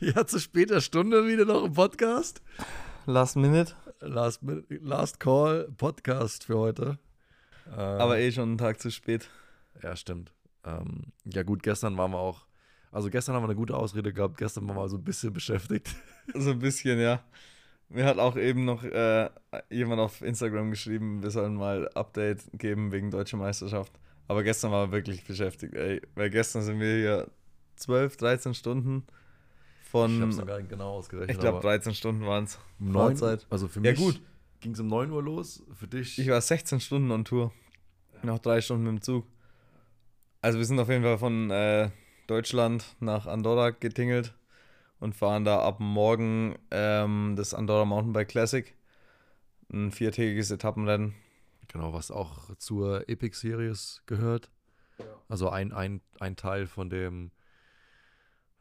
Ja, zu später Stunde wieder noch im Podcast. Last Minute. Last, last Call Podcast für heute. Äh, Aber eh schon einen Tag zu spät. Ja, stimmt. Ähm, ja, gut, gestern waren wir auch. Also, gestern haben wir eine gute Ausrede gehabt. Gestern waren wir so ein bisschen beschäftigt. So ein bisschen, ja. Mir hat auch eben noch äh, jemand auf Instagram geschrieben, wir sollen mal Update geben wegen Deutsche Meisterschaft. Aber gestern waren wir wirklich beschäftigt, ey. Weil gestern sind wir hier 12, 13 Stunden von. Ich hab's noch gar nicht genau ausgerechnet. Ich glaube, 13 Stunden waren es. Neunzeit. Also für mich ja, gut. ging es um 9 Uhr los. Für dich? Ich war 16 Stunden on Tour. Noch drei Stunden mit dem Zug. Also wir sind auf jeden Fall von äh, Deutschland nach Andorra getingelt und fahren da ab morgen ähm, das Andorra Mountainbike Classic. Ein viertägiges Etappenrennen. Genau, was auch zur Epic Series gehört. Also ein, ein, ein Teil von dem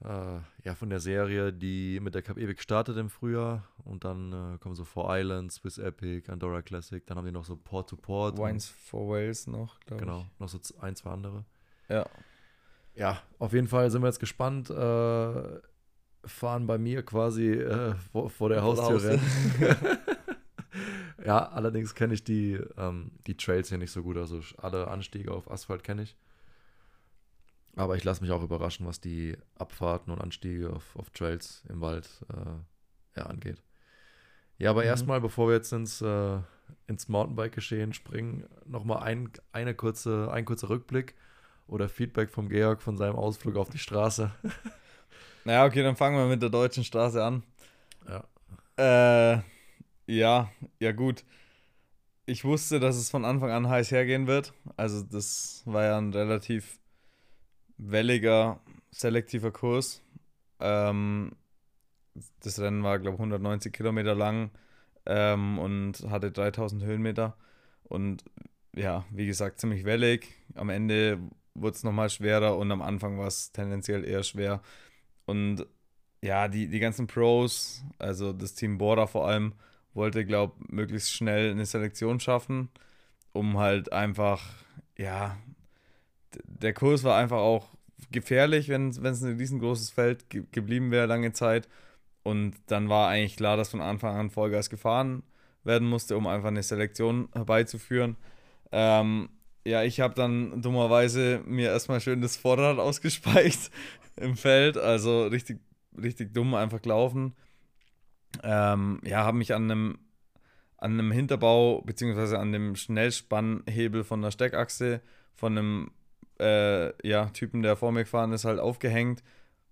äh, ja, von der Serie, die mit der Cup Epic startet im Frühjahr und dann äh, kommen so Four Islands, Swiss Epic, Andorra Classic, dann haben die noch so Port to Port. Wines for Wales noch, glaube genau, ich. Genau, noch so ein, zwei andere. Ja. Ja, auf jeden Fall sind wir jetzt gespannt. Äh, fahren bei mir quasi äh, vor, vor, der Haustür ja, allerdings kenne ich die, ähm, die Trails hier nicht so gut. Also alle Anstiege auf Asphalt kenne ich. Aber ich lasse mich auch überraschen, was die Abfahrten und Anstiege auf, auf Trails im Wald äh, ja, angeht. Ja, aber mhm. erstmal, bevor wir jetzt ins, äh, ins Mountainbike-Geschehen springen, nochmal ein, eine kurze, ein kurzer Rückblick oder Feedback vom Georg von seinem Ausflug auf die Straße. naja, okay, dann fangen wir mit der deutschen Straße an. Ja. Äh, ja, ja gut. Ich wusste, dass es von Anfang an heiß hergehen wird. Also das war ja ein relativ welliger, selektiver Kurs. Ähm, das Rennen war, glaube ich, 190 Kilometer lang ähm, und hatte 3000 Höhenmeter. Und ja, wie gesagt, ziemlich wellig. Am Ende wurde es nochmal schwerer und am Anfang war es tendenziell eher schwer. Und ja, die, die ganzen Pros, also das Team Border vor allem, wollte, glaube ich, möglichst schnell eine Selektion schaffen, um halt einfach, ja, der Kurs war einfach auch gefährlich, wenn es ein riesengroßes Feld ge geblieben wäre lange Zeit. Und dann war eigentlich klar, dass von Anfang an Vollgas gefahren werden musste, um einfach eine Selektion herbeizuführen. Ähm, ja, ich habe dann dummerweise mir erstmal schön das Vorderrad ausgespeicht im Feld. Also richtig, richtig dumm einfach gelaufen. Ähm, ja, habe mich an einem, an einem Hinterbau beziehungsweise an dem Schnellspannhebel von der Steckachse von einem äh, ja, Typen, der vor mir gefahren ist, halt aufgehängt.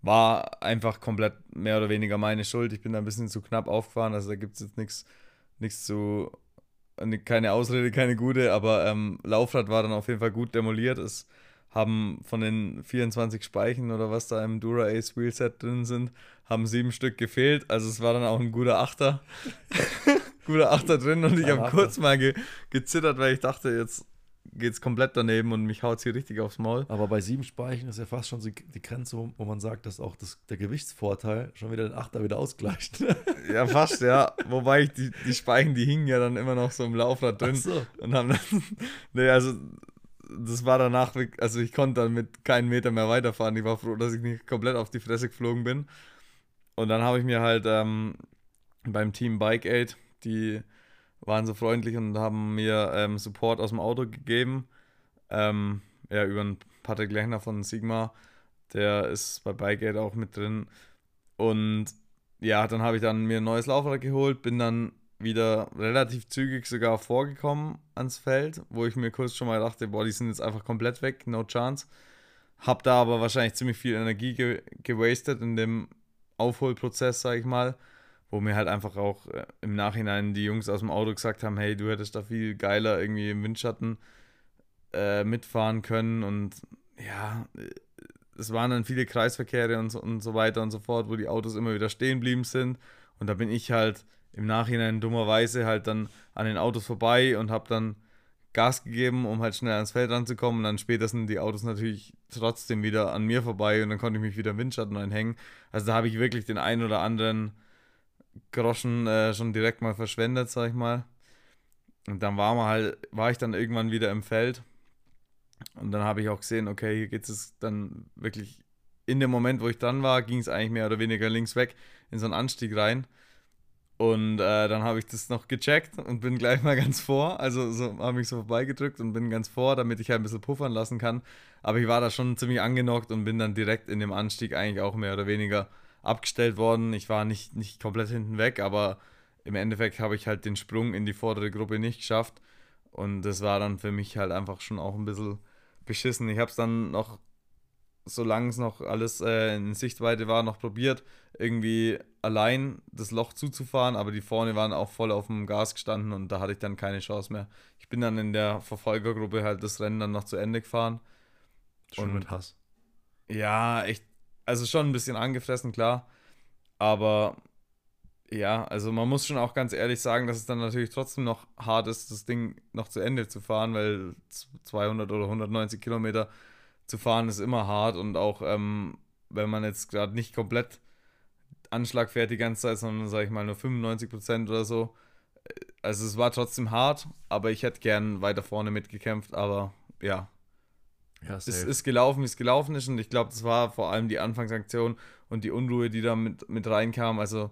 War einfach komplett mehr oder weniger meine Schuld. Ich bin da ein bisschen zu knapp aufgefahren, also da gibt es jetzt nichts nichts zu. Keine Ausrede, keine gute, aber ähm, Laufrad war dann auf jeden Fall gut demoliert. Es haben von den 24 Speichen oder was da im Dura Ace Wheelset drin sind, haben sieben Stück gefehlt. Also es war dann auch ein guter Achter. guter Achter drin und ich habe kurz mal ge gezittert, weil ich dachte, jetzt geht es komplett daneben und mich haut es hier richtig aufs Maul. Aber bei sieben Speichen ist ja fast schon die Grenze, wo man sagt, dass auch das, der Gewichtsvorteil schon wieder den Achter wieder ausgleicht. ja, fast, ja. Wobei ich die, die Speichen, die hingen ja dann immer noch so im Laufrad drin. Ach so. Und haben dann. nee, also das war danach, also ich konnte dann mit keinen Meter mehr weiterfahren. Ich war froh, dass ich nicht komplett auf die Fresse geflogen bin. Und dann habe ich mir halt ähm, beim Team Bike Aid die waren so freundlich und haben mir ähm, Support aus dem Auto gegeben. Ähm, ja, über einen Patrick Lechner von Sigma. Der ist bei Bikegate auch mit drin. Und ja, dann habe ich dann mir ein neues Laufrad geholt, bin dann wieder relativ zügig sogar vorgekommen ans Feld, wo ich mir kurz schon mal dachte, boah, die sind jetzt einfach komplett weg, no chance. Hab da aber wahrscheinlich ziemlich viel Energie ge gewastet in dem Aufholprozess, sag ich mal wo mir halt einfach auch äh, im Nachhinein die Jungs aus dem Auto gesagt haben, hey, du hättest da viel geiler irgendwie im Windschatten äh, mitfahren können und ja, äh, es waren dann viele Kreisverkehre und so, und so weiter und so fort, wo die Autos immer wieder stehen blieben sind und da bin ich halt im Nachhinein dummerweise halt dann an den Autos vorbei und habe dann Gas gegeben, um halt schnell ans Feld ranzukommen und dann später sind die Autos natürlich trotzdem wieder an mir vorbei und dann konnte ich mich wieder im Windschatten einhängen. Also da habe ich wirklich den einen oder anderen Groschen äh, schon direkt mal verschwendet, sag ich mal. Und dann war, man halt, war ich dann irgendwann wieder im Feld. Und dann habe ich auch gesehen, okay, hier geht es dann wirklich in dem Moment, wo ich dran war, ging es eigentlich mehr oder weniger links weg in so einen Anstieg rein. Und äh, dann habe ich das noch gecheckt und bin gleich mal ganz vor. Also so, habe mich so vorbeigedrückt und bin ganz vor, damit ich halt ein bisschen puffern lassen kann. Aber ich war da schon ziemlich angenockt und bin dann direkt in dem Anstieg eigentlich auch mehr oder weniger abgestellt worden. Ich war nicht, nicht komplett hinten weg, aber im Endeffekt habe ich halt den Sprung in die vordere Gruppe nicht geschafft. Und das war dann für mich halt einfach schon auch ein bisschen beschissen. Ich habe es dann noch solange es noch alles äh, in Sichtweite war, noch probiert, irgendwie allein das Loch zuzufahren, aber die vorne waren auch voll auf dem Gas gestanden und da hatte ich dann keine Chance mehr. Ich bin dann in der Verfolgergruppe halt das Rennen dann noch zu Ende gefahren. Schon und, mit Hass. Ja, echt, also schon ein bisschen angefressen, klar. Aber ja, also man muss schon auch ganz ehrlich sagen, dass es dann natürlich trotzdem noch hart ist, das Ding noch zu Ende zu fahren, weil 200 oder 190 Kilometer zu fahren ist immer hart und auch ähm, wenn man jetzt gerade nicht komplett Anschlag fährt die ganze Zeit, sondern sage ich mal nur 95% oder so. Also es war trotzdem hart, aber ich hätte gern weiter vorne mitgekämpft, aber ja. Ja, es ist gelaufen, wie es gelaufen ist und ich glaube, das war vor allem die Anfangsaktion und die Unruhe, die da mit, mit reinkam. Also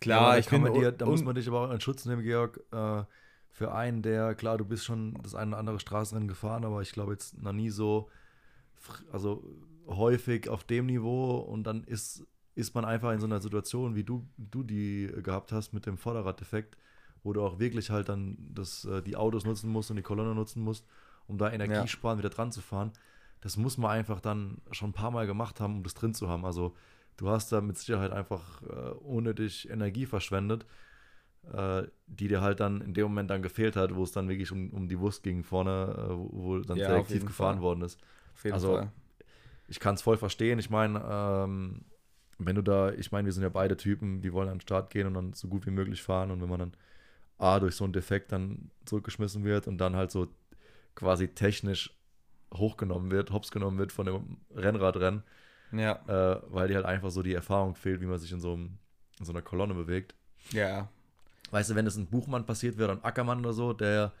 klar, ja, ich finde. Dir, da muss man dich aber auch in Schutz nehmen, Georg. Äh, für einen, der, klar, du bist schon das eine oder andere Straßenrennen gefahren, aber ich glaube jetzt noch nie so also häufig auf dem Niveau und dann ist, ist man einfach in so einer Situation, wie du, du die gehabt hast mit dem Vorderraddefekt, wo du auch wirklich halt dann das, äh, die Autos nutzen musst und die Kolonne nutzen musst, um da Energie ja. sparen, wieder dran zu fahren. Das muss man einfach dann schon ein paar Mal gemacht haben, um das drin zu haben. Also du hast da mit Sicherheit einfach äh, ohne dich Energie verschwendet, äh, die dir halt dann in dem Moment dann gefehlt hat, wo es dann wirklich um, um die Wurst ging vorne, äh, wo, wo dann ja, selektiv gefahren Fall. worden ist. Also, Fall. Ich kann es voll verstehen. Ich meine, ähm, wenn du da, ich meine, wir sind ja beide Typen, die wollen an den Start gehen und dann so gut wie möglich fahren. Und wenn man dann A, durch so einen Defekt dann zurückgeschmissen wird und dann halt so quasi technisch hochgenommen wird, hops genommen wird von dem Rennradrennen, ja. Äh, weil dir halt einfach so die Erfahrung fehlt, wie man sich in so, einem, in so einer Kolonne bewegt. Ja. Weißt du, wenn es ein Buchmann passiert wäre, ein Ackermann oder so, der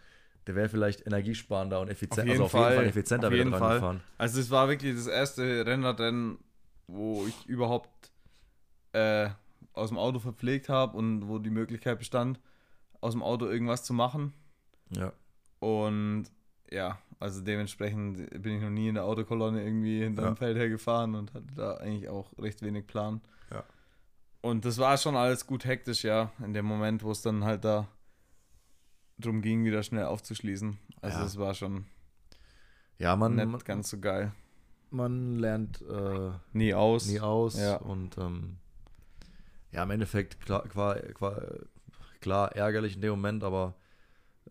der wäre vielleicht energiesparender und effizient, also auf jeden Fall effizienter auf jeden Fall. gefahren. Also es war wirklich das erste Rennradrennen, wo ich überhaupt äh, aus dem Auto verpflegt habe und wo die Möglichkeit bestand, aus dem Auto irgendwas zu machen. Ja. Und ja, also dementsprechend bin ich noch nie in der Autokolonne irgendwie hinterm ja. Feld hergefahren und hatte da eigentlich auch recht wenig Plan. Ja. Und das war schon alles gut hektisch, ja, in dem Moment, wo es dann halt da drum ging, wieder schnell aufzuschließen. Also es war schon ja, man, nicht ganz so geil. Man lernt äh, nie aus. Nie aus. Ja. Und ähm, ja, im Endeffekt klar, klar, klar, ärgerlich in dem Moment, aber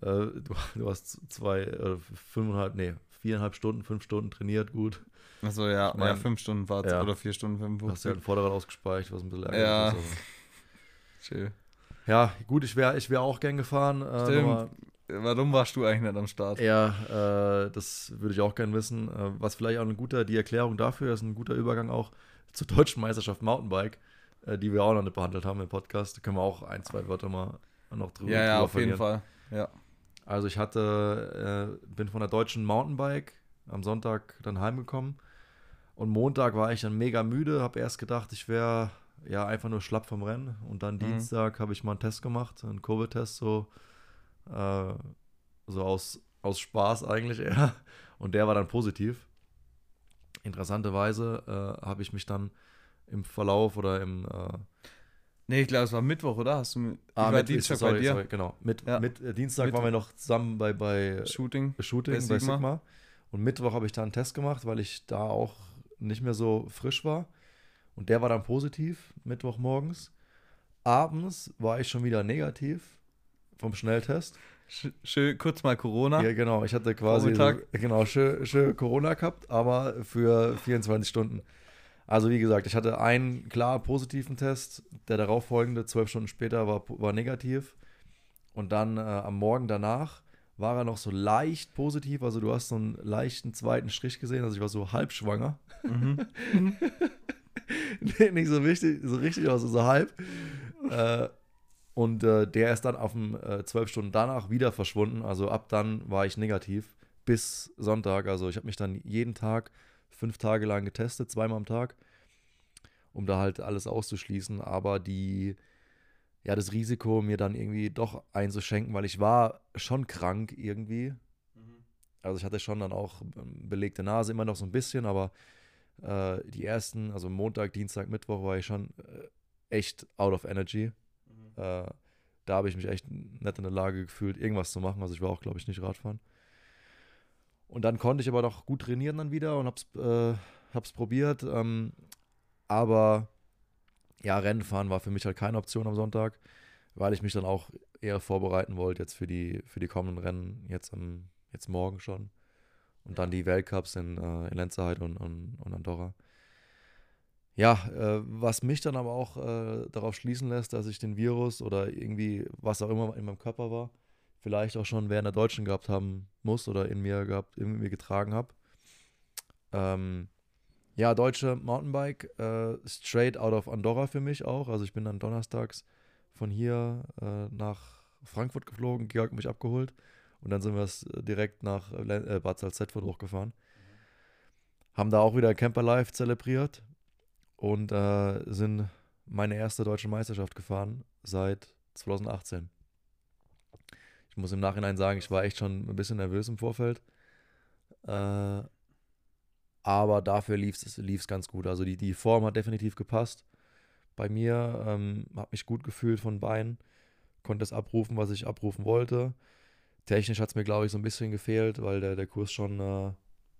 äh, du, du, hast zwei, äh, fünfeinhalb, nee, viereinhalb Stunden, fünf Stunden trainiert, gut. Achso, ja, ich mein, ja, fünf Stunden Fahrt ja. oder vier Stunden, fünf Hast du ja ein Vorderrad ausgespeichert, was ein bisschen ärgerlich ja. ist. Also. Chill. Ja, gut, ich wäre ich wär auch gern gefahren. Äh, Stimmt. Warum warst du eigentlich nicht am Start? Ja, äh, das würde ich auch gern wissen. Äh, was vielleicht auch ein guter, die Erklärung dafür ist, ein guter Übergang auch zur deutschen Meisterschaft Mountainbike, äh, die wir auch noch nicht behandelt haben im Podcast. Da können wir auch ein, zwei Wörter mal noch drüber Ja, ja, auf verlieren. jeden Fall. Ja. Also ich hatte, äh, bin von der deutschen Mountainbike am Sonntag dann heimgekommen und Montag war ich dann mega müde, habe erst gedacht, ich wäre ja, einfach nur schlapp vom Rennen. Und dann mhm. Dienstag habe ich mal einen Test gemacht, einen Covid-Test, so, äh, so aus, aus Spaß eigentlich eher. Und der war dann positiv. Interessanterweise äh, habe ich mich dann im Verlauf oder im. Äh, nee, ich glaube, es war Mittwoch, oder? Hast du ah, mit, Dienstag sorry, bei dir? Sorry, genau. Mit, ja. mit äh, Dienstag Mittwoch. waren wir noch zusammen bei, bei Shooting, Shooting bei Sigma. bei Sigma. Und Mittwoch habe ich da einen Test gemacht, weil ich da auch nicht mehr so frisch war. Und der war dann positiv, Mittwochmorgens. Abends war ich schon wieder negativ vom Schnelltest. Schön, kurz mal Corona. Ja, genau. Ich hatte quasi so, genau, schön, schön Corona gehabt, aber für 24 Stunden. Also wie gesagt, ich hatte einen klar positiven Test. Der darauffolgende, zwölf Stunden später, war, war negativ. Und dann äh, am Morgen danach war er noch so leicht positiv. Also du hast so einen leichten zweiten Strich gesehen. Also ich war so halb schwanger. Mhm. nicht so richtig, so richtig, also so halb. äh, Und äh, der ist dann auf dem äh, zwölf Stunden danach wieder verschwunden. Also ab dann war ich negativ bis Sonntag. Also ich habe mich dann jeden Tag fünf Tage lang getestet, zweimal am Tag, um da halt alles auszuschließen. Aber die, ja, das Risiko, mir dann irgendwie doch einzuschenken, weil ich war schon krank irgendwie. Also ich hatte schon dann auch ähm, belegte Nase, immer noch so ein bisschen, aber äh, die ersten, also Montag, Dienstag, Mittwoch war ich schon äh, echt out of energy. Mhm. Äh, da habe ich mich echt nicht in der Lage gefühlt, irgendwas zu machen. Also ich war auch, glaube ich, nicht Radfahren. Und dann konnte ich aber doch gut trainieren dann wieder und hab's, äh, hab's probiert. Ähm, aber ja, Rennenfahren war für mich halt keine Option am Sonntag, weil ich mich dann auch eher vorbereiten wollte jetzt für die, für die kommenden Rennen jetzt am jetzt morgen schon. Und dann die Weltcups in, äh, in Lenzerheide und, und, und Andorra. Ja, äh, was mich dann aber auch äh, darauf schließen lässt, dass ich den Virus oder irgendwie was auch immer in meinem Körper war, vielleicht auch schon während der Deutschen gehabt haben muss oder in mir gehabt, in mir getragen habe. Ähm, ja, deutsche Mountainbike, äh, straight out of Andorra für mich auch. Also ich bin dann donnerstags von hier äh, nach Frankfurt geflogen, Georg mich abgeholt und dann sind wir es äh, direkt nach äh, Bad Salzdetford hochgefahren. Haben da auch wieder Camper Life zelebriert und äh, sind meine erste deutsche Meisterschaft gefahren seit 2018. Ich muss im Nachhinein sagen, ich war echt schon ein bisschen nervös im Vorfeld. Äh, aber dafür lief es ganz gut. Also die, die Form hat definitiv gepasst. Bei mir ähm, habe mich gut gefühlt von Beinen, konnte das abrufen, was ich abrufen wollte. Technisch hat es mir, glaube ich, so ein bisschen gefehlt, weil der, der Kurs schon, äh,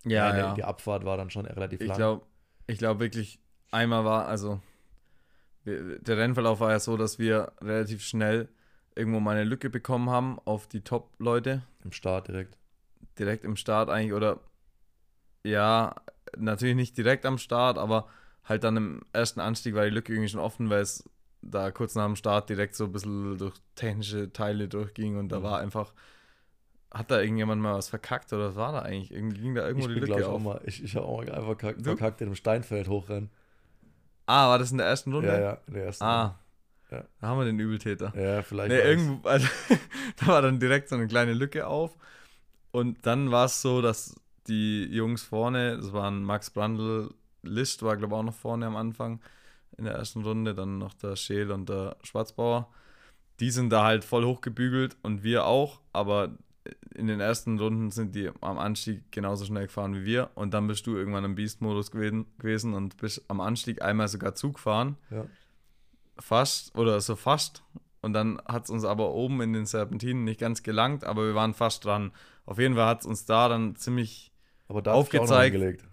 ja, ja. die Abfahrt war dann schon relativ ich lang. Glaub, ich glaube wirklich, einmal war, also der Rennverlauf war ja so, dass wir relativ schnell irgendwo mal eine Lücke bekommen haben auf die Top-Leute. Im Start direkt. Direkt im Start eigentlich, oder ja, natürlich nicht direkt am Start, aber halt dann im ersten Anstieg war die Lücke irgendwie schon offen, weil es da kurz nach dem Start direkt so ein bisschen durch technische Teile durchging und da mhm. war einfach hat da irgendjemand mal was verkackt oder was war da eigentlich? Irgendwie ging da irgendwo ich die bin, Lücke auf? Auch mal, ich ich habe auch mal einfach verkackt, verkackt in einem Steinfeld hochrennen. Ah, war das in der ersten Runde? Ja, ja, in der ersten ah. Runde. Ja. Da haben wir den Übeltäter. Ja, vielleicht. Nee, irgendwo, also, da war dann direkt so eine kleine Lücke auf. Und dann war es so, dass die Jungs vorne, das waren Max Brandl, List war, glaube ich, auch noch vorne am Anfang in der ersten Runde, dann noch der Scheel und der Schwarzbauer. Die sind da halt voll hochgebügelt und wir auch, aber in den ersten Runden sind die am Anstieg genauso schnell gefahren wie wir und dann bist du irgendwann im Beast-Modus gewesen, und bist am Anstieg einmal sogar Zug gefahren. Ja. Fast oder so fast. Und dann hat es uns aber oben in den Serpentinen nicht ganz gelangt, aber wir waren fast dran. Auf jeden Fall hat es uns da dann ziemlich aber da aufgezeigt.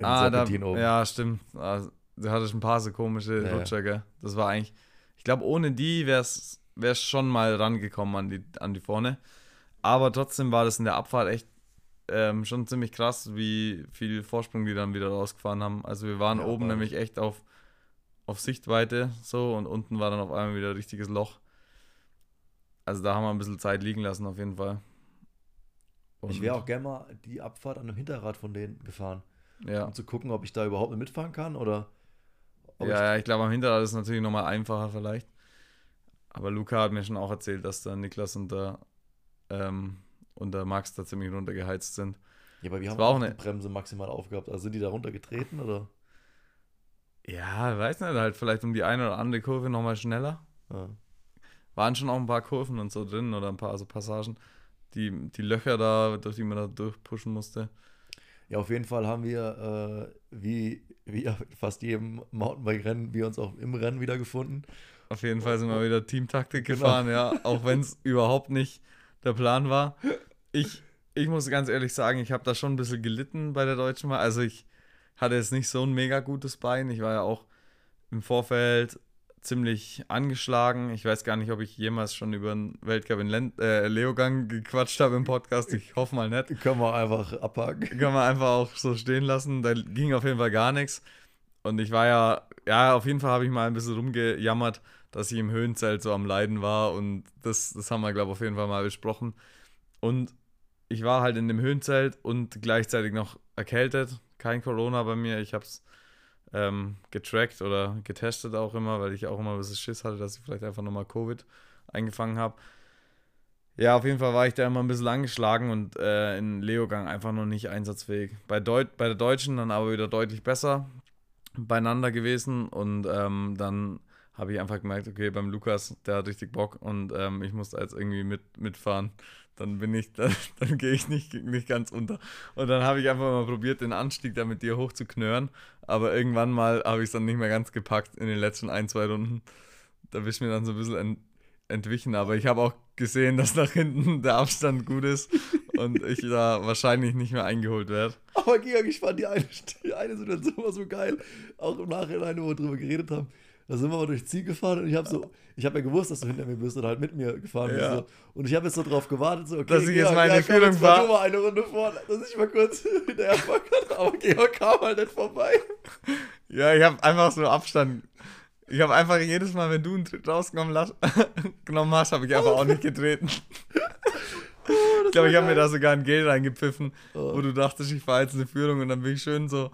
ah, da, oben. ja, stimmt. Also, du hattest ein paar so komische ja, Rutscher, gell? Das war eigentlich, ich glaube, ohne die wäre es schon mal rangekommen an die, an die vorne. Aber trotzdem war das in der Abfahrt echt ähm, schon ziemlich krass, wie viel Vorsprung die dann wieder rausgefahren haben. Also wir waren ja, oben nämlich echt auf, auf Sichtweite so und unten war dann auf einmal wieder ein richtiges Loch. Also da haben wir ein bisschen Zeit liegen lassen auf jeden Fall. Und ich wäre auch gerne mal die Abfahrt an einem Hinterrad von denen gefahren. Ja. Um zu gucken, ob ich da überhaupt mitfahren kann oder. Ja, ich, ja, ich glaube am Hinterrad ist es natürlich nochmal einfacher vielleicht. Aber Luca hat mir schon auch erzählt, dass da Niklas und der ähm, und der Max da ziemlich runtergeheizt sind. Ja, aber wir das haben auch eine Bremse maximal aufgehabt. Also sind die da runtergetreten oder? Ja, weiß nicht, halt vielleicht um die eine oder andere Kurve nochmal schneller. Ja. Waren schon auch ein paar Kurven und so drin oder ein paar also Passagen, die, die Löcher da, durch die man da durchpushen musste. Ja, auf jeden Fall haben wir, äh, wie, wie fast jedem Mountainbike-Rennen, wir uns auch im Rennen wieder gefunden. Auf jeden Fall sind wir wieder Teamtaktik genau. gefahren, ja. Auch wenn es überhaupt nicht der Plan war. Ich, ich muss ganz ehrlich sagen, ich habe da schon ein bisschen gelitten bei der Deutschen Mal. Also ich hatte jetzt nicht so ein mega gutes Bein. Ich war ja auch im Vorfeld ziemlich angeschlagen. Ich weiß gar nicht, ob ich jemals schon über einen Weltcup in Lent äh, Leogang gequatscht habe im Podcast. Ich hoffe mal nicht. Können wir einfach abhaken. Können wir einfach auch so stehen lassen. Da ging auf jeden Fall gar nichts. Und ich war ja, ja, auf jeden Fall habe ich mal ein bisschen rumgejammert, dass ich im Höhenzelt so am Leiden war und das, das haben wir, glaube ich, auf jeden Fall mal besprochen. Und ich war halt in dem Höhenzelt und gleichzeitig noch erkältet. Kein Corona bei mir. Ich habe es ähm, getrackt oder getestet auch immer, weil ich auch immer ein bisschen Schiss hatte, dass ich vielleicht einfach nochmal Covid eingefangen habe. Ja, auf jeden Fall war ich da immer ein bisschen angeschlagen und äh, in Leogang einfach noch nicht einsatzfähig. Bei, Deut bei der Deutschen dann aber wieder deutlich besser beieinander gewesen und ähm, dann habe ich einfach gemerkt, okay, beim Lukas, der hat richtig Bock und ähm, ich muss da jetzt irgendwie mit, mitfahren. Dann bin ich, dann, dann gehe ich nicht, nicht ganz unter. Und dann habe ich einfach mal probiert, den Anstieg da mit dir hochzuknören. Aber irgendwann mal habe ich es dann nicht mehr ganz gepackt in den letzten ein, zwei Runden. Da bist du mir dann so ein bisschen ent, entwichen. Aber ich habe auch gesehen, dass nach hinten der Abstand gut ist und ich da wahrscheinlich nicht mehr eingeholt werde. Aber Georg, ich fand die eine, die eine Situation war so geil. Auch im Nachhinein, wo wir drüber geredet haben. Da sind wir mal durchs Ziel gefahren und ich habe so, ich habe ja gewusst, dass du hinter mir bist und halt mit mir gefahren bist. Ja. So. Und ich habe jetzt so drauf gewartet, so, okay, Dass ich jetzt Georg, meine ja, komm, Führung jetzt mal eine Runde vor, dass ich mal kurz hinterher fahren kann. Aber Georg kam halt nicht vorbei. Ja, ich habe einfach so Abstand. Ich habe einfach jedes Mal, wenn du einen Tritt rausgenommen hast, habe ich einfach auch nicht getreten. ich glaube, ich habe mir da sogar ein Gel reingepfiffen, Oh. wo du dachtest, ich fahre jetzt eine Führung und dann bin ich schön so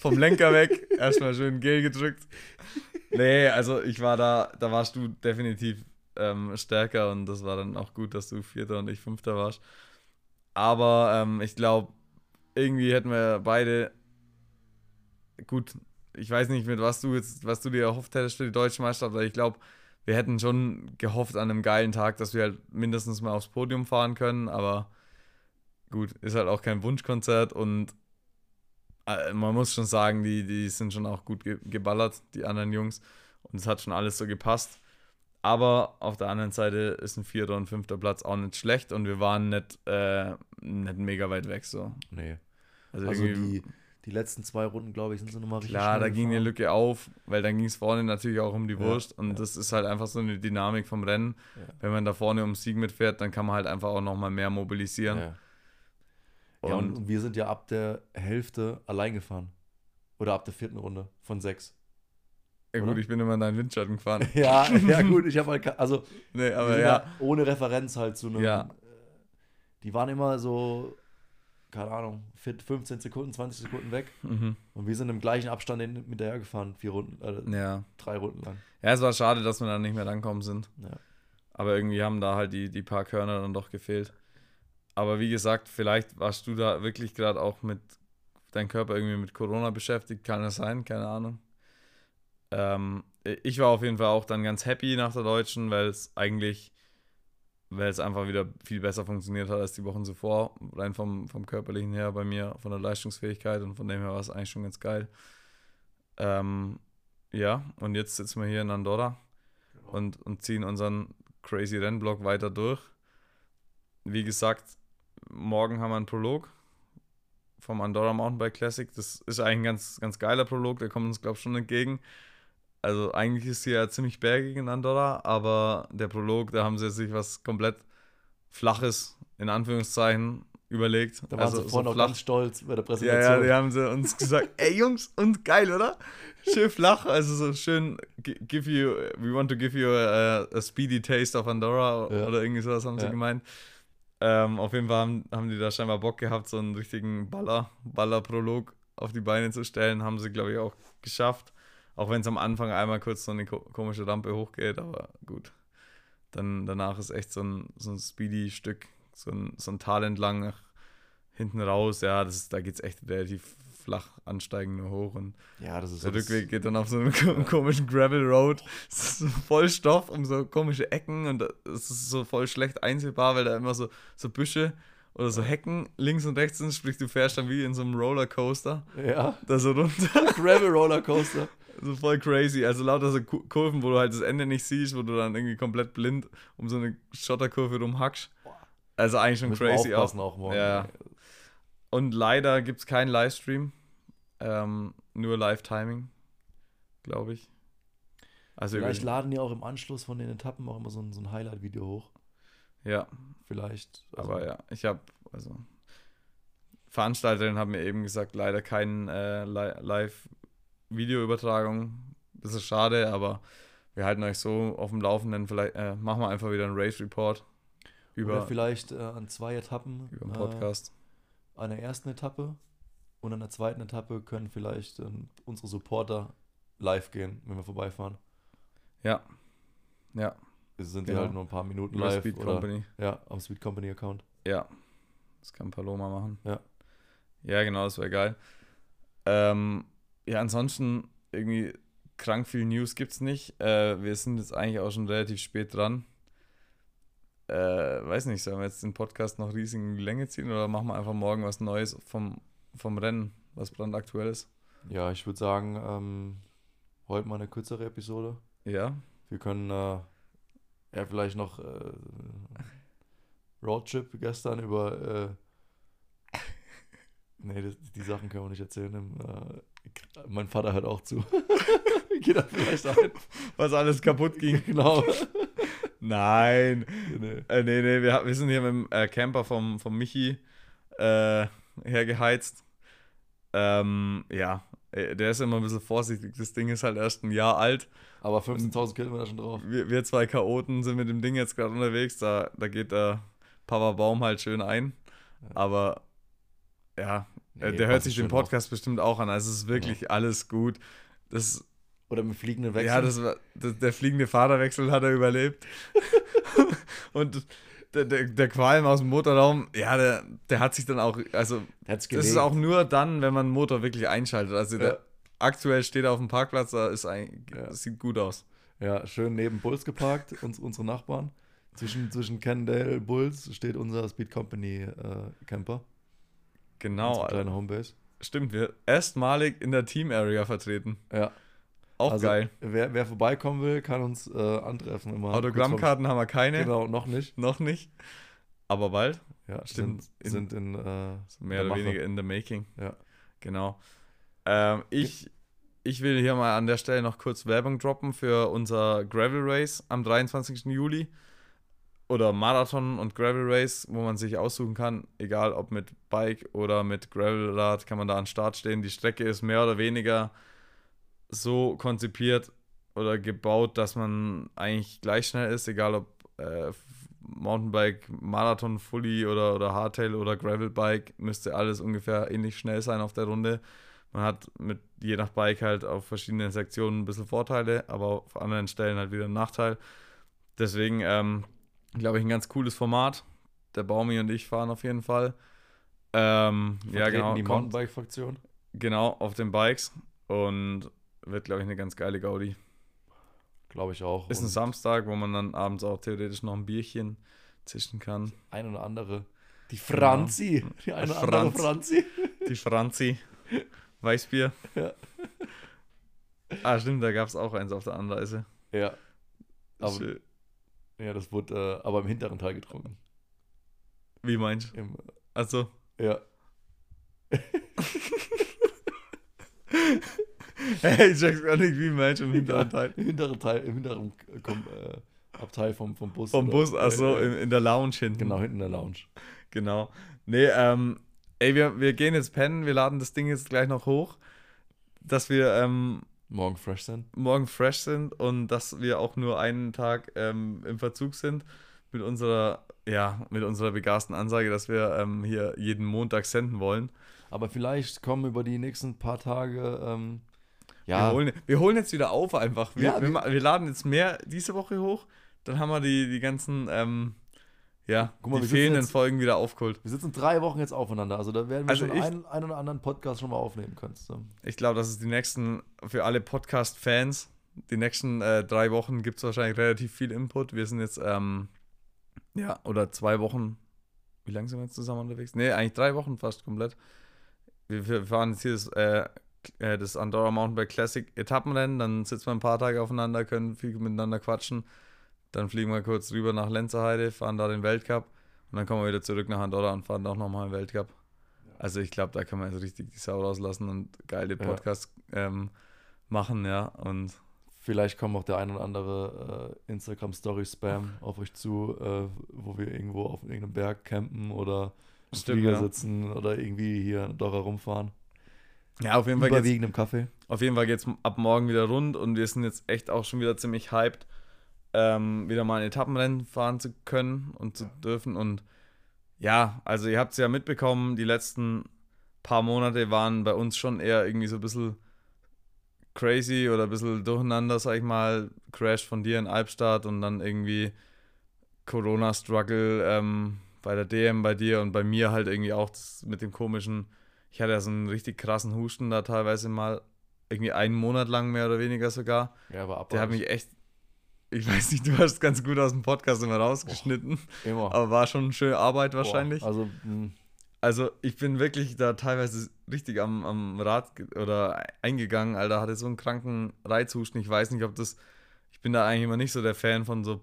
vom Lenker weg, erstmal schön Gel gedrückt. Nee, also ich war da, da warst du definitiv ähm, stärker und das war dann auch gut, dass du Vierter und ich Fünfter warst. Aber ähm, ich glaube, irgendwie hätten wir beide gut, ich weiß nicht, mit was du jetzt, was du dir erhofft hättest für die deutsche Meisterschaft, aber ich glaube, wir hätten schon gehofft an einem geilen Tag, dass wir halt mindestens mal aufs Podium fahren können, aber gut, ist halt auch kein Wunschkonzert und man muss schon sagen, die, die sind schon auch gut ge geballert, die anderen Jungs, und es hat schon alles so gepasst. Aber auf der anderen Seite ist ein vierter und fünfter Platz auch nicht schlecht und wir waren nicht, äh, nicht mega weit weg so. Nee. Also, Also die, die letzten zwei Runden, glaube ich, sind sie nochmal richtig Klar, da ging die. Lücke auf, weil dann ging es vorne natürlich auch um die Ja, Wurst und ja. das ist halt einfach so eine Dynamik vom Rennen. Ja. Wenn man da vorne um Sieg mitfährt, dann kann man halt einfach auch nochmal mehr mobilisieren. Ja. Ja, und, Und und wir sind ja ab der Hälfte allein gefahren. Oder ab der vierten Runde von sechs. ja, gut, oder? ich bin immer in deinen Windschatten gefahren. Ja, ja gut, ich habe halt, also nee, aber ja, ohne Referenz halt zu einem, Ja. äh, die waren immer so, keine Ahnung, fit- 15 Sekunden, 20 Sekunden weg mhm. und wir sind im gleichen Abstand hin- hinterher gefahren, vier Runden, äh, ja. drei Runden lang. Ja, es war schade, dass wir dann nicht mehr rankommen sind. Ja. Aber irgendwie haben da halt die, die paar Körner dann doch gefehlt. Aber wie gesagt, vielleicht warst du da wirklich gerade auch mit deinem Körper irgendwie mit Corona beschäftigt. Kann das sein? Keine Ahnung. Ähm, ich war auf jeden Fall auch dann ganz happy nach der Deutschen, weil es eigentlich, weil es einfach wieder viel besser funktioniert hat als die Wochen zuvor. Rein vom, vom körperlichen her bei mir, von der Leistungsfähigkeit und von dem her war es eigentlich schon ganz geil. Ähm, ja, und jetzt sitzen wir hier in Andorra und, und ziehen unseren crazy Rennblock weiter durch. Wie gesagt, morgen haben wir einen Prolog vom Andorra Mountainbike Classic. Das ist eigentlich ein ganz, ganz geiler Prolog, der kommt uns, glaube ich, schon entgegen. Also eigentlich ist hier ja ziemlich bergig in Andorra, aber der Prolog, da haben sie sich was komplett Flaches, in Anführungszeichen, überlegt. Da waren also sie vorhin auch ganz stolz bei der ja, Präsentation. ja, die haben sie uns gesagt, ey Jungs, und geil, oder? Schön flach, also so schön, gi- give you, we want to give you a, a speedy taste of Andorra Ja. oder irgendwie sowas haben sie Ja. gemeint. Ähm, auf jeden Fall haben, haben die da scheinbar Bock gehabt, so einen richtigen Baller, Baller-Prolog auf die Beine zu stellen. Haben sie, glaube ich, auch geschafft. Auch wenn es am Anfang einmal kurz so eine ko komische Rampe hochgeht, aber gut. Dann danach ist echt so ein, so ein Speedy-Stück, so ein, so ein Tal entlang nach hinten raus. Ja, das ist, da geht es echt relativ flach ansteigend nur hoch und ja, das ist der Rückweg geht dann auf so einen ko- komischen Gravel Road. So voll Stoff um so komische Ecken und es ist so voll schlecht einsehbar, weil da immer so, so Büsche oder so Hecken links und rechts sind. Sprich, du fährst dann wie in so einem Rollercoaster Ja, da so runter. Gravel Rollercoaster. So voll crazy. Also lauter so Ku- Kurven, wo du halt das Ende nicht siehst, wo du dann irgendwie komplett blind um so eine Schotterkurve rumhackst. Also eigentlich schon Müssen crazy auch. aufpassen auch morgen. Ja. Und leider gibt es keinen Livestream. Ähm, nur Live-Timing, glaube ich. Also Vielleicht laden die auch im Anschluss von den Etappen auch immer so ein, so ein Highlight-Video hoch. ja, Vielleicht. Also, aber ja, ich habe, also Veranstalterin hat mir eben gesagt, leider kein äh, Li Live-Videoübertragung. Das ist schade, aber wir halten euch so auf dem Laufenden. Vielleicht äh, machen wir einfach wieder einen Race-Report Oder über, vielleicht äh, an zwei Etappen. über den äh, Podcast. einer ersten Etappe Und in der zweiten Etappe können vielleicht ähm, unsere Supporter live gehen, wenn wir vorbeifahren. Ja. Ja. Es sind Genau. die halt nur ein paar Minuten Über live. Speed oder, Company. Ja, am Speed Company Account. Ja. Das kann Paloma machen. Ja. Ja, genau, das wäre geil. Ähm, ja, ansonsten irgendwie krank viel News gibt's nicht. Äh, wir sind jetzt eigentlich auch schon relativ spät dran. Äh, weiß nicht, sollen wir jetzt den Podcast noch riesig in die Länge ziehen oder machen wir einfach morgen was Neues vom, vom Rennen, was brandaktuell ist? Ja, ich würde sagen, ähm, heute mal eine kürzere Episode. Ja, Wir können äh, ja vielleicht noch äh, Roadtrip gestern über. Äh, nee, das, die Sachen können wir nicht erzählen. Äh, mein Vater hört auch zu. Geht da vielleicht ein. was alles kaputt ging. Genau. Nein, nee. Äh, nee, nee, wir, wir sind hier mit dem äh, Camper vom, vom Michi äh, hergeheizt. Ähm, ja, äh, der ist immer ein bisschen vorsichtig. Das Ding ist halt erst ein Jahr alt. Aber 15.000 Kilometer schon drauf. Wir, wir zwei Chaoten sind mit dem Ding jetzt gerade unterwegs. Da, da geht der Papa Baum halt schön ein. Ja. Aber ja, äh, Nee, der hört sich den. Podcast bestimmt auch an. Also es ist wirklich alles gut. Das, Oder mit fliegenden Wechsel. ja, das war, das, der fliegende Fahrerwechsel hat er überlebt. Und der, der, der Qualm aus dem Motorraum, ja, der, der hat sich dann auch, also das ist auch nur dann, wenn man den Motor wirklich einschaltet. Also Ja. der, aktuell steht er auf dem Parkplatz, da ist ein, Ja. das sieht gut aus. Ja, schön neben Bulls geparkt, uns, unsere Nachbarn. Zwischen, zwischen Cannondale Bulls steht unser Speed Company äh, Camper. Genau, Unsere kleine Homebase. stimmt, wir erstmalig in der Team Area vertreten. Ja. Auch Also, geil. Wer, wer vorbeikommen will, kann uns äh, antreffen. Immer Autogrammkarten haben wir keine, Genau, noch nicht. noch nicht. Aber bald, Ja, Stimmt. Sind, sind in. Äh, mehr der oder weniger in the making. Ja. Genau. Ähm, ich, ich will hier mal an der Stelle noch kurz Werbung droppen für unser Gravel Race am 23. Juli. Oder Marathon und Gravel Race, wo man sich aussuchen kann, egal ob mit Bike oder mit Gravelrad, kann man da an den Start stehen. Die Strecke ist mehr oder weniger so konzipiert oder gebaut, dass man eigentlich gleich schnell ist, egal ob äh, Mountainbike, Marathon, Fully oder, oder Hardtail oder Gravelbike, müsste alles ungefähr ähnlich schnell sein auf der Runde. Man hat mit je nach Bike halt auf verschiedenen Sektionen ein bisschen Vorteile, aber auf anderen Stellen halt wieder einen Nachteil. Deswegen ähm, glaube ich ein ganz cooles Format. Der Baumi und ich fahren auf jeden Fall. Ähm, ja, genau. Die Mountainbike-Fraktion. Genau, auf den Bikes. Und wird, glaube ich, eine ganz geile Gaudi. Glaube ich auch. Ist ein Samstag, wo man dann abends auch theoretisch noch ein Bierchen zischen kann. ein oder andere. Die Franzi. Die eine oder andere Franz. Franzi. Die Franzi. Weißbier. Ja. Ah, stimmt, da gab es auch eins auf der Anreise. Ja. Aber, Schön. ja, das wurde äh, aber im hinteren Teil getrunken. Wie meinst du? Im, Also, ja. hey, ich check's gar nicht, wie meinst du im hinteren Teil? Im hinteren Teil, im hinteren äh, kom, äh, Abteil vom, vom Bus. Vom oder- Bus, achso, äh, in, in der Lounge hinten. Genau, hinten in der Lounge. Genau. Nee, ähm, ey, wir, wir gehen jetzt pennen, wir laden das Ding jetzt gleich noch hoch, dass wir ähm, Morgen fresh sind. morgen fresh sind und dass wir auch nur einen Tag ähm, im Verzug sind mit unserer, ja, mit unserer begasten Ansage, dass wir ähm, hier jeden Montag senden wollen. Aber vielleicht kommen über die nächsten paar Tage, ähm, Wir, ja, holen, wir holen jetzt wieder auf einfach. Wir, Ja, wir, wir- wir laden jetzt mehr diese Woche hoch, dann haben wir die, die ganzen, ähm, ja, Guck mal, die wir fehlenden jetzt- Folgen wieder aufgeholt. wir sitzen drei Wochen jetzt aufeinander. Also da werden wir Also schon ich- einen, einen oder anderen Podcast schon mal aufnehmen können. So. Ich glaube, dass es die nächsten, für alle Podcast-Fans, die nächsten äh, drei Wochen gibt es wahrscheinlich relativ viel Input. Wir sind jetzt, ähm, ja, oder zwei Wochen. Wie lange sind wir jetzt zusammen unterwegs? Ne, eigentlich drei Wochen fast komplett. Wir, wir fahren jetzt hier das, äh, äh, das Andorra Mountainbike Classic Etappenrennen. Dann sitzen wir ein paar Tage aufeinander, können viel miteinander quatschen. Dann fliegen wir kurz rüber nach Lenzerheide, fahren da den Weltcup. Und dann kommen wir wieder zurück nach Andorra und fahren auch nochmal einen Weltcup. Also ich glaube, da können wir jetzt richtig die Sau rauslassen und geile Ja. Podcasts ähm, machen, ja. Und Vielleicht kommt auch der ein oder andere äh, Instagram-Story-Spam auf euch zu, äh, wo wir irgendwo auf irgendeinem Berg campen oder im Stimmt, Flieger ja. sitzen oder irgendwie hier in Dora rumfahren. Ja, auf jeden Fall Überwiegend im Kaffee. auf jeden Fall geht's ab morgen wieder rund und wir sind jetzt echt auch schon wieder ziemlich hyped, ähm, wieder mal ein Etappenrennen fahren zu können und zu dürfen. Und ja, also ihr habt es ja mitbekommen, die letzten paar Monate waren bei uns schon eher irgendwie so ein bisschen crazy oder ein bisschen durcheinander, sag ich mal. Crash von dir in Albstadt und dann irgendwie Corona-Struggle ähm, bei der DM bei dir und bei mir halt irgendwie auch mit dem komischen. Ich hatte ja so einen richtig krassen Husten da teilweise mal, irgendwie einen Monat lang mehr oder weniger sogar. Ja, aber Der hat mich echt. Ich weiß nicht, du hast es ganz gut aus dem Podcast immer rausgeschnitten. immer. Aber war schon eine schöne Arbeit wahrscheinlich. Boah, also, mh, Also ich bin wirklich da teilweise richtig am, am Rad oder eingegangen, Alter, hatte so einen kranken Reizhusten. Ich weiß nicht, ob das, ich bin da eigentlich immer nicht so der Fan von so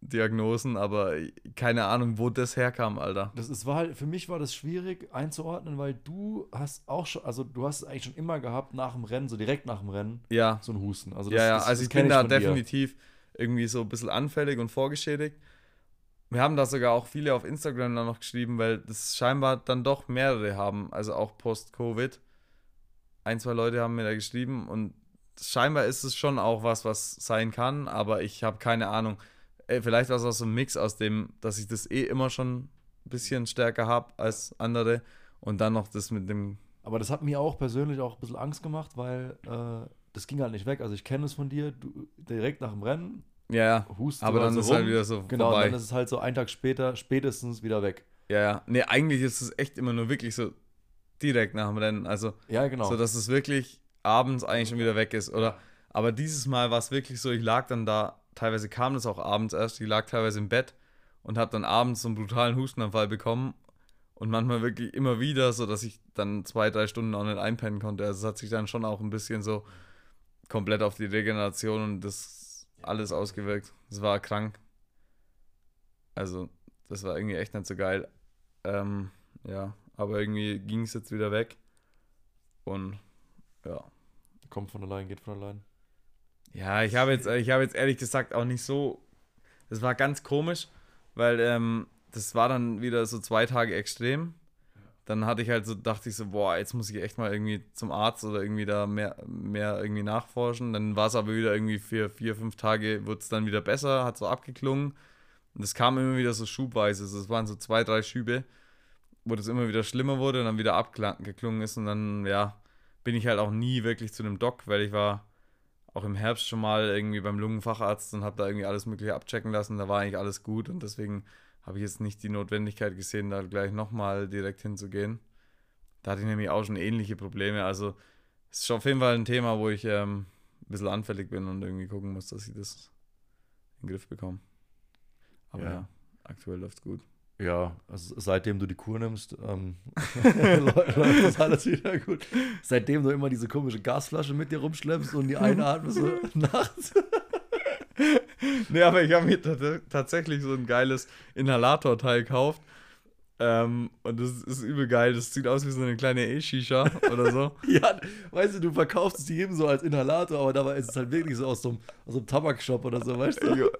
Post-Covid-Diagnosen, aber keine Ahnung, wo das herkam, Alter. das ist, war halt, für mich war das schwierig einzuordnen, weil du hast auch schon, also du hast es eigentlich schon immer gehabt nach dem Rennen, so direkt nach dem Rennen, Ja, so ein Husten. Also ja, ja, das- also das ich bin da von dir. definitiv irgendwie so ein bisschen anfällig und vorgeschädigt. Wir haben da sogar auch viele auf Instagram dann noch geschrieben, weil das scheinbar dann doch mehrere haben, also auch post-Covid. Ein, zwei Leute haben mir da geschrieben und scheinbar ist es schon auch was, was sein kann, aber ich habe keine Ahnung. Ey, vielleicht war es auch so ein Mix aus dem, dass ich das eh immer schon ein bisschen stärker habe als andere und dann noch das mit dem. Aber das hat mir auch persönlich auch ein bisschen Angst gemacht, weil äh, das ging halt nicht weg. Also ich kenne es von dir, du, direkt nach dem Rennen, Ja, hust Aber dann so ist halt rum. wieder so Genau, vorbei. dann ist es halt so einen Tag später, spätestens wieder weg. Ja, ja. Nee, eigentlich ist es echt immer nur wirklich so direkt nach dem Rennen. Also, Ja, genau. so dass es wirklich abends eigentlich schon wieder weg ist. Oder, aber dieses Mal war es wirklich so, ich lag dann da, teilweise kam das auch abends erst, ich lag teilweise im Bett und habe dann abends so einen brutalen Hustenanfall bekommen. Und manchmal wirklich immer wieder, so dass ich dann zwei, drei Stunden auch nicht einpennen konnte. Also es hat sich dann schon auch ein bisschen so komplett auf die Regeneration und das alles ausgewirkt. Es war krank. Also, das war irgendwie echt nicht so geil. Ähm, ja, aber irgendwie ging es jetzt wieder weg. Und ja. Kommt von allein, geht von allein. Ja, ich habe jetzt, ich jetzt ehrlich gesagt auch nicht so. Das war ganz komisch, weil ähm, das war dann wieder so zwei Tage extrem. Dann hatte ich halt so, dachte ich so, boah, jetzt muss ich echt mal irgendwie zum Arzt oder irgendwie da mehr, mehr irgendwie nachforschen. Dann war es aber wieder irgendwie für vier, fünf Tage, wurde es dann wieder besser, hat so abgeklungen. Und es kam immer wieder so schubweise. Es waren so zwei, drei Schübe, wo das immer wieder schlimmer wurde und dann wieder abgeklungen ist. Und dann, ja, bin ich halt auch nie wirklich zu einem Doc, weil ich war auch im Herbst schon mal irgendwie beim Lungenfacharzt und habe da irgendwie alles Mögliche abchecken lassen. Da war eigentlich alles gut und deswegen habe ich jetzt nicht die Notwendigkeit gesehen, da gleich nochmal direkt hinzugehen. Da hatte ich nämlich auch schon ähnliche Probleme. Also es ist auf jeden Fall ein Thema, wo ich ähm, ein bisschen anfällig bin und irgendwie gucken muss, dass ich das in den Griff bekomme. Aber ja, Ja. aktuell läuft's gut. Ja, also seitdem du die Kur nimmst, ähm, läuft das alles wieder gut. Seitdem du immer diese komische Gasflasche mit dir rumschleppst und die einatmest so nachts. Nee, aber ich habe mir tats- tatsächlich so ein geiles Inhalatorteil gekauft. Ähm, und das ist übel geil. Das sieht aus wie so eine kleine E-Shisha oder so. Ja, weißt du, du verkaufst es jedem so als Inhalator, aber dabei ist es halt wirklich so aus so einem, aus so einem Tabakshop oder so, weißt du?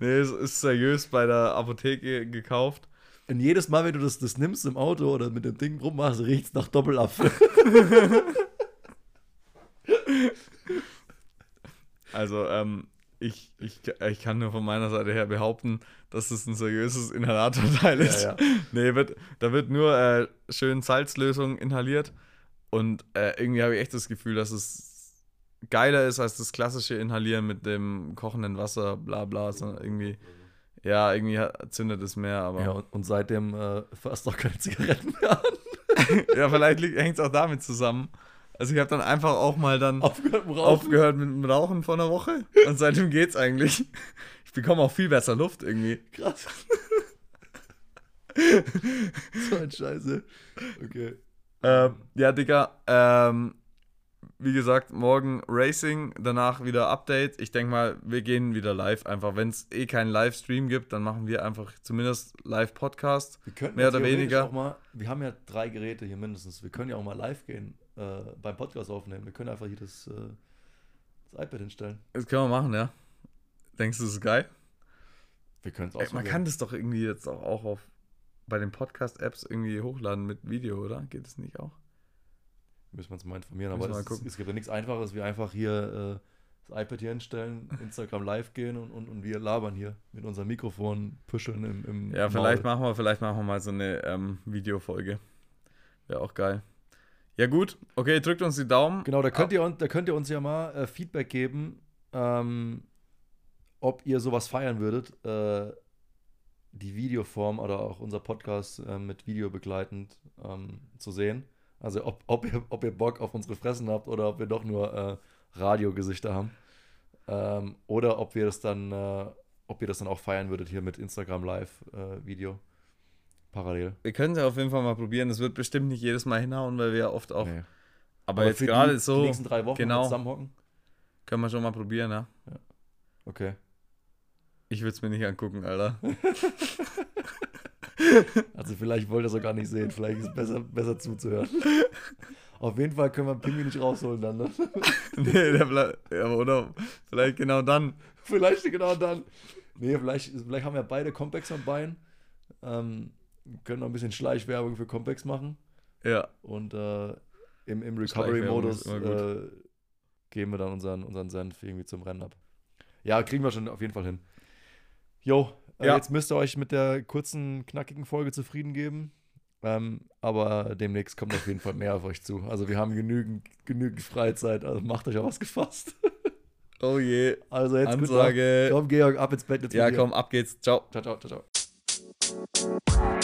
Nee, es ist seriös bei der Apotheke gekauft. Und jedes Mal, wenn du das, das nimmst im Auto oder mit dem Ding rummachst, riecht es nach Doppelapfel. Also, ähm, ich, ich, ich kann nur von meiner Seite her behaupten, dass es ein seriöses Inhalatorteil ist. ja. Nee, wird, da wird nur äh, schön Salzlösung inhaliert. Und äh, irgendwie habe ich echt das Gefühl, dass es geiler ist als das klassische Inhalieren mit dem kochenden Wasser, bla bla. Sondern irgendwie, ja, irgendwie zündet es mehr, aber. Ja, Ja, und, und seitdem äh, fasst auch keine Zigaretten mehr an. vielleicht hängt es auch damit zusammen. Also ich habe dann einfach auch mal dann Aufgehört mit Rauchen. aufgehört mit dem Rauchen vor einer Woche. Und seitdem geht's eigentlich. Ich bekomme auch viel besser Luft irgendwie. Krass. so ein Scheiße. Okay. Ähm, ja, Digga, ähm, wie gesagt, morgen Racing, danach wieder Update. Ich denke mal, wir gehen wieder live einfach. Wenn es eh keinen Livestream gibt, dann machen wir einfach zumindest Live-Podcast. Wir könnten Mehr oder weniger. Auch mal, wir haben ja drei Geräte hier mindestens. Wir können ja auch mal live gehen, äh, beim Podcast aufnehmen. Wir können einfach hier das, äh, das iPad hinstellen. Das können wir machen, ja. Denkst du, das ist geil? Wir können es Ey, man kann das doch irgendwie jetzt auch, auch auf bei den Podcast-Apps irgendwie hochladen mit Video, oder? Geht das nicht auch? Müssen wir uns mal informieren. Müssen Aber es, mal es gibt ja nichts Einfaches, wie einfach hier äh, das iPad hier hinstellen, Instagram live gehen und, und, und wir labern hier mit unserem Mikrofon, puscheln im, im Ja, vielleicht machen wir, vielleicht machen wir mal so eine ähm, Videofolge. Wäre auch geil. Ja, gut. Okay, drückt uns die Daumen. Genau, da könnt, ihr, uns- da könnt ihr uns ja mal äh, Feedback geben, ähm, ob ihr sowas feiern würdet. Äh, die Videoform oder auch unser Podcast äh, mit Video begleitend ähm, zu sehen. Also ob, ob, ihr, ob ihr Bock auf unsere Fressen habt oder ob wir doch nur äh, Radiogesichter haben. Ähm, oder ob wir das dann, äh, ob ihr das dann auch feiern würdet hier mit Instagram Live äh, Video. Parallel. Wir können es ja auf jeden Fall mal probieren. Das wird bestimmt nicht jedes Mal hinhauen, weil wir ja oft auch. Nee. Aber, jetzt für gerade so Die nächsten drei Wochen genau. zusammenhocken. können wir schon mal probieren, ja. Okay. Ich würde es mir nicht angucken, Alter. Also vielleicht wollt ihr es auch gar nicht sehen. Vielleicht ist es besser, besser zuzuhören. Auf jeden Fall können wir Pimi nicht rausholen dann, ne? nee, der bleibt. Ja, oder vielleicht genau dann. Vielleicht genau dann. Nee, vielleicht, vielleicht haben wir beide Compex am Bein. Ähm, können noch ein bisschen Schleichwerbung für Compex machen. Ja. Und äh, im, im Recovery-Modus äh, geben wir dann unseren, unseren Senf irgendwie zum Rennen ab. Ja, kriegen wir schon auf jeden Fall hin. Jo, äh, Ja. jetzt müsst ihr euch mit der kurzen, knackigen Folge zufrieden geben. Ähm, aber demnächst kommt auf jeden Fall mehr auf euch zu. Also wir haben genügend, genügend Freizeit, also macht euch auch was gefasst. Oh je. Also jetzt Ansage. Komm, Georg, ab ins Bett jetzt Ja, komm, ab geht's. Ciao. Ciao, ciao, ciao, ciao.